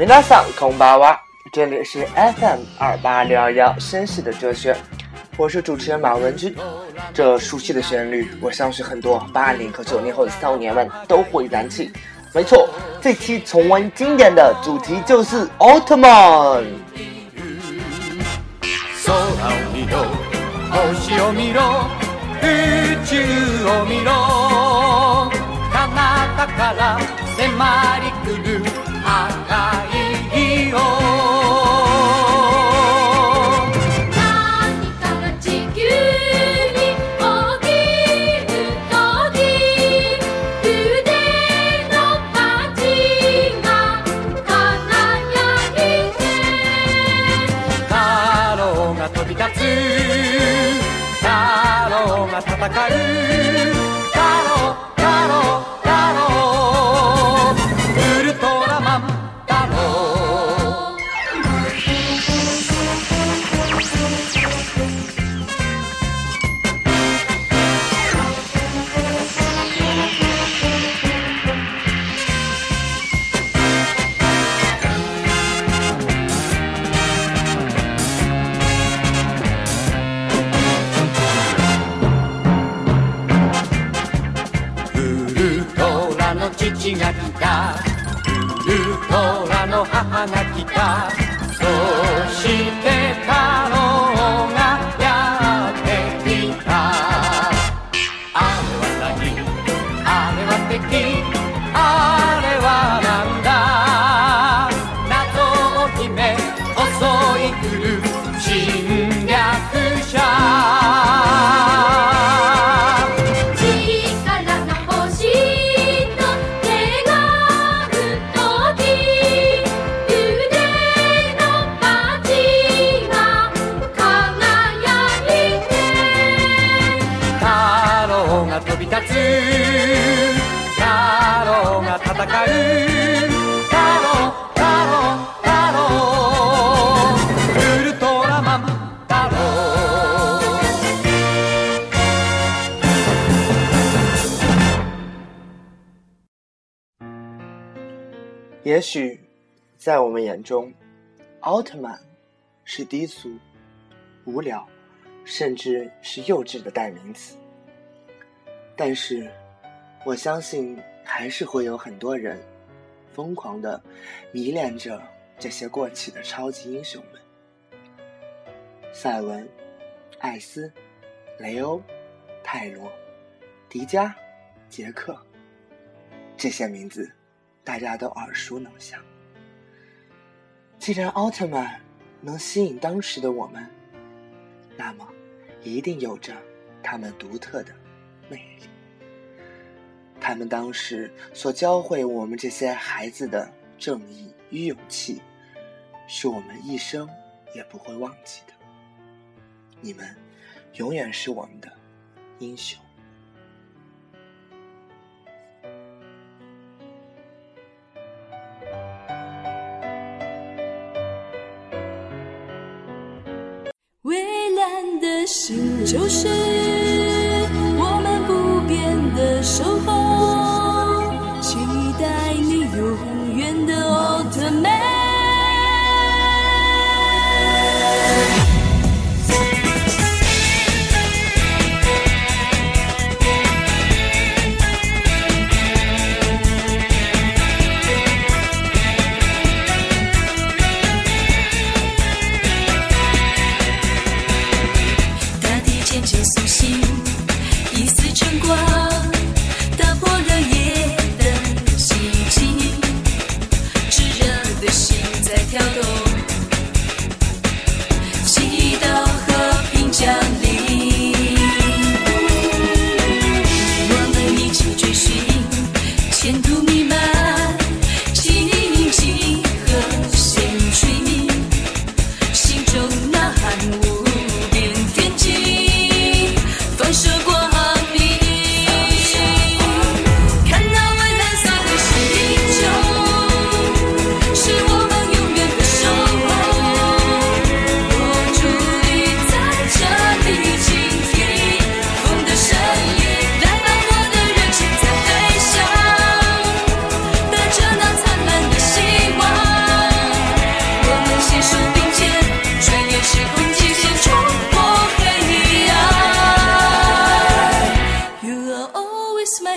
弥拉桑空巴哇，这里是 FM 二八六二幺，绅士的哲学，我是主持人马文军。这熟悉的旋律，我相信很多八零和九零后的少年们都会燃起。没错，这期重温经典的主题就是奥特曼。也许，在我们眼中，奥特曼是低俗、无聊，甚至是幼稚的代名词。但是，我相信还是会有很多人疯狂的迷恋着这些过气的超级英雄们：赛文、艾斯、雷欧、泰罗、迪迦、杰克，这些名字。大家都耳熟能详。既然奥特曼能吸引当时的我们，那么一定有着他们独特的魅力。他们当时所教会我们这些孩子的正义与勇气，是我们一生也不会忘记的。你们永远是我们的英雄。蔚蓝的心，就是。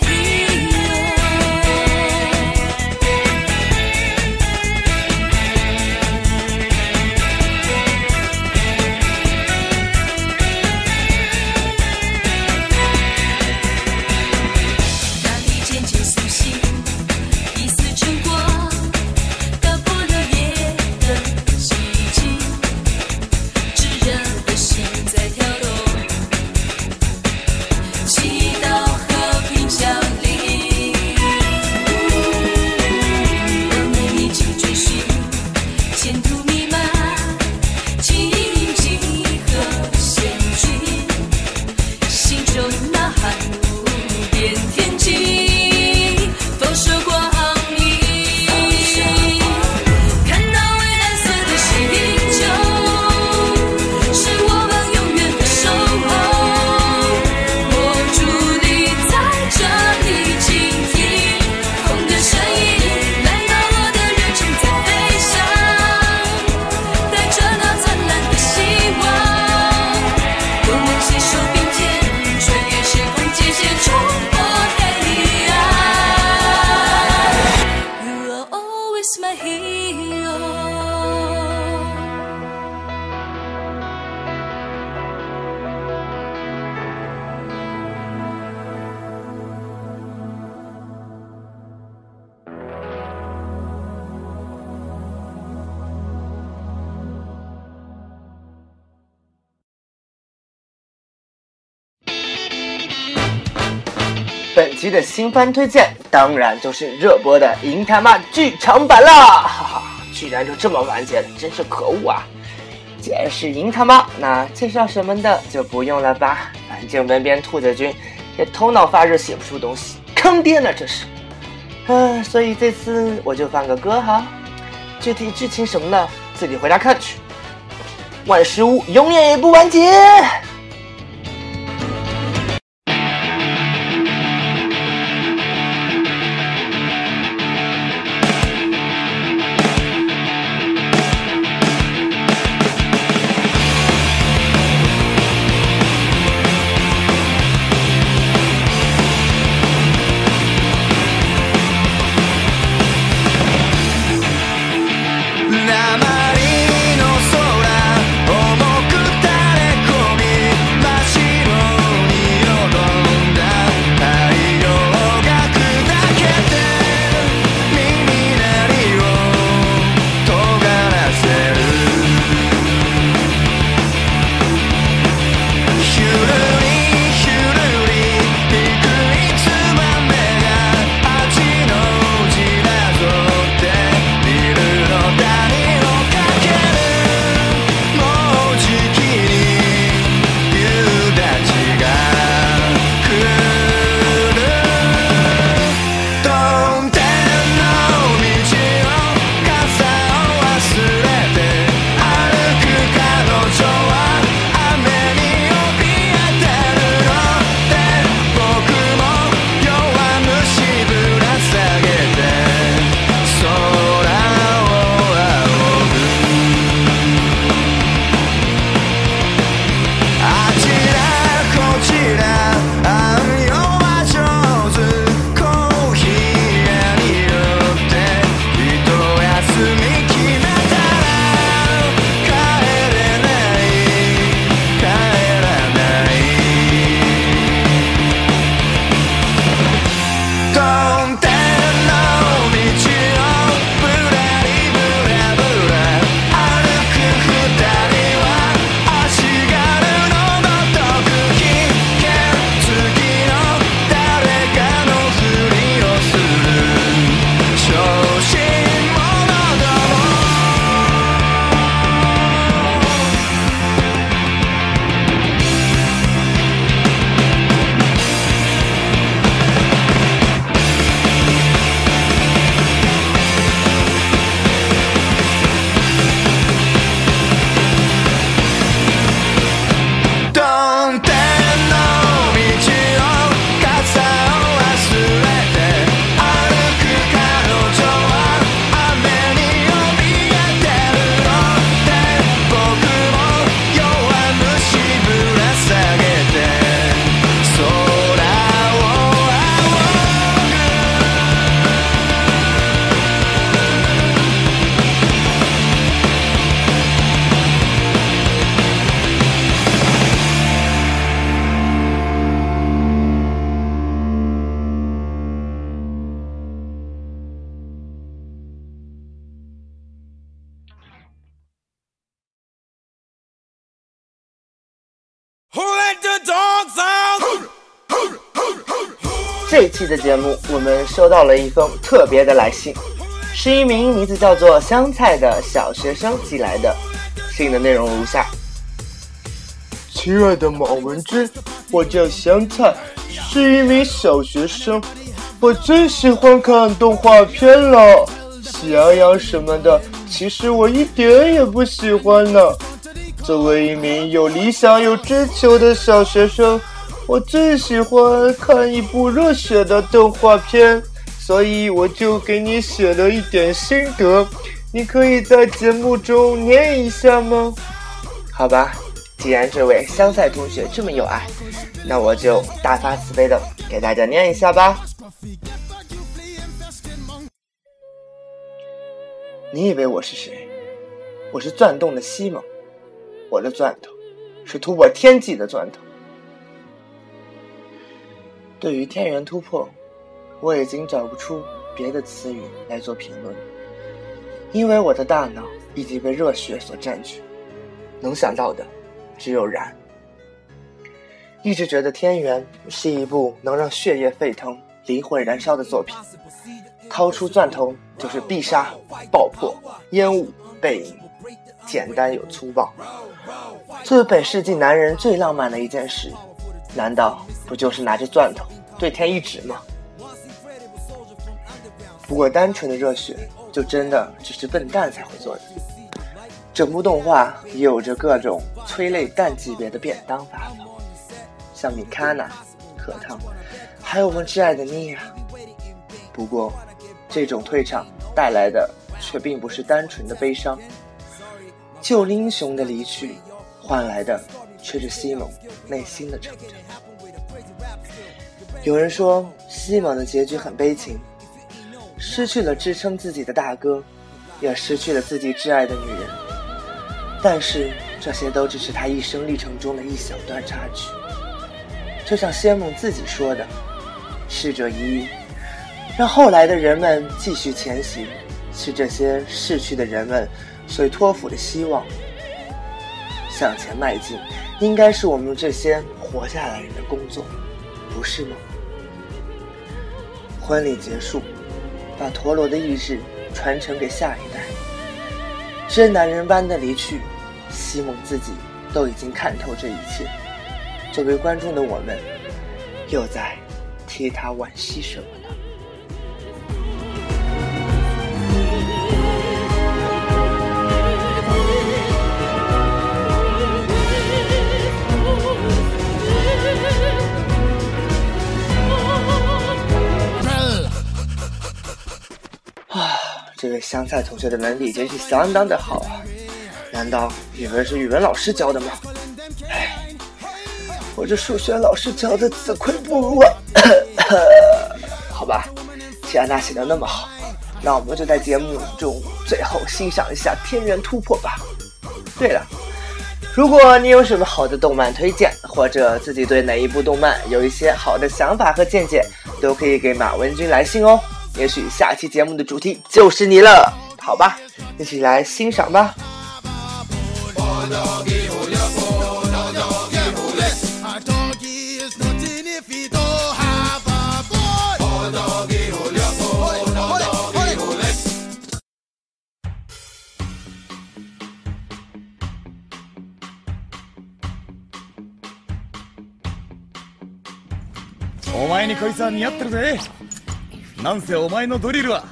my heat. 的新番推荐，当然就是热播的《银他妈剧场版》啦！哈哈，居然就这么完结了，真是可恶啊！既然是银他妈，那介绍什么的就不用了吧。反正文编兔子君也头脑发热写不出东西，坑爹呢这是。嗯，所以这次我就放个歌哈，具体剧情什么的自己回家看去。万事屋永远也不完结。这期的节目，我们收到了一封特别的来信，是一名名字叫做香菜的小学生寄来的。信的内容如下：亲爱的马文之，我叫香菜，是一名小学生。我最喜欢看动画片了，喜羊羊什么的。其实我一点也不喜欢呢。作为一名有理想、有追求的小学生，我最喜欢看一部热血的动画片，所以我就给你写了一点心得，你可以在节目中念一下吗？好吧，既然这位香菜同学这么有爱，那我就大发慈悲的给大家念一下吧。你以为我是谁？我是转动的西蒙。我的钻头是突破天际的钻头。对于《天元》突破，我已经找不出别的词语来做评论，因为我的大脑已经被热血所占据，能想到的只有燃。一直觉得《天元》是一部能让血液沸腾、灵魂燃烧的作品。掏出钻头就是必杀、爆破、烟雾、背影，简单又粗暴。作为本世纪男人最浪漫的一件事，难道不就是拿着钻头对天一指吗？不过单纯的热血就真的只是笨蛋才会做的。整部动画也有着各种催泪弹级别的便当法，像米卡娜、可藤，还有我们挚爱的妮亚。不过这种退场带来的却并不是单纯的悲伤，旧英雄的离去。换来的却是西蒙内心的成长。有人说，西蒙的结局很悲情，失去了支撑自己的大哥，也失去了自己挚爱的女人。但是这些都只是他一生历程中的一小段插曲。就像西蒙自己说的：“逝者已矣，让后来的人们继续前行，是这些逝去的人们所托付的希望。”向前迈进，应该是我们这些活下来人的工作，不是吗？婚礼结束，把陀螺的意志传承给下一代。真男人般的离去，西蒙自己都已经看透这一切。作为观众的我们，又在替他惋惜什么呢？这位香菜同学的能力真是相当的好啊！难道语文是语文老师教的吗？唉，我这数学老师教的自愧不如啊！好吧，既然他写的那么好，那我们就在节目中最后欣赏一下天元突破吧。对了，如果你有什么好的动漫推荐，或者自己对哪一部动漫有一些好的想法和见解，都可以给马文军来信哦。也许下期节目的主题就是你了，好吧，一起来欣赏吧。我到底有没？有我到底有なんせお前のドリルは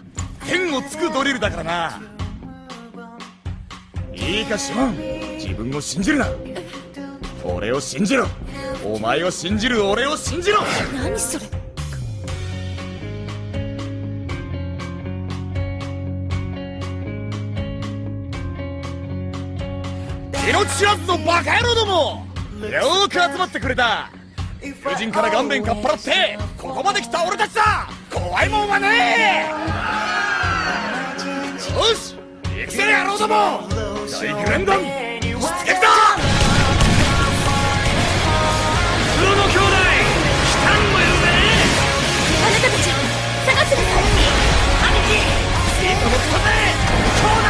天をつくドリルだからないいかシモン自分を信じるな俺を信じろお前を信じる俺を信じろ何それ命知らずのバカ野郎どもよく集まってくれた夫人から顔面かっぱらってここまで来た俺たちだ怖いもんはねえよし野郎ども大グランドン出撃だ黒の兄弟来たんもよねあなたたち探してくだい兄貴一歩も踏まな兄弟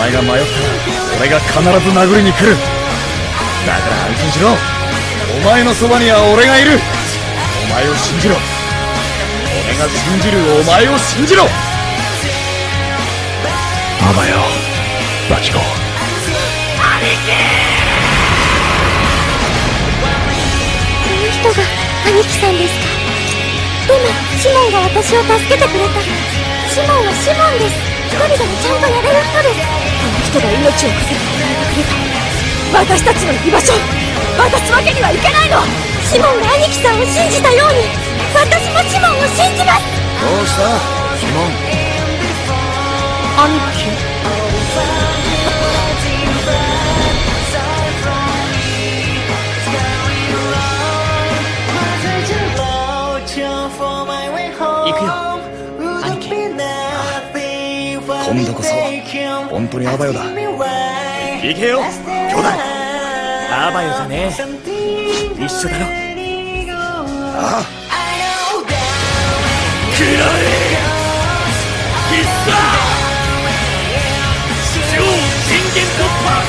前が迷ったら俺が必ず殴りに来るだから安心しろお前のそばには俺がいるお前を信じろ俺が信じるお前を信じろママよバチコ兄貴この人が兄貴さんですかもシモンが私を助けてくれたシモンはシモンです人でもちゃんとやれる人ですあの人が命を懸けて働えてくれた私たちの居場所渡すわけにはいかないのシモンが兄貴さんを信じたように私もシモンを信じますどうしたシモン兄貴当にアバヨだ行けよ兄弟アバヨじゃねえ一緒だろああくらえ必殺超人間突破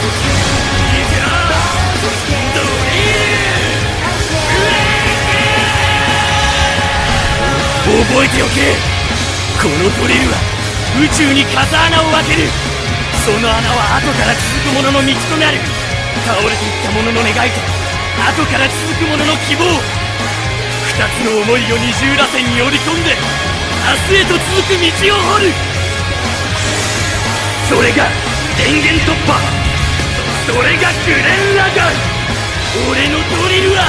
覚えておけこのドリルは宇宙に風穴を開けるその穴は後から続く者の道となる倒れていった者の願いと後から続く者の希望2つの思いを二重らせに織り込んで明日へと続く道を掘るそれが電源突破それがグレンラガン俺のドリルは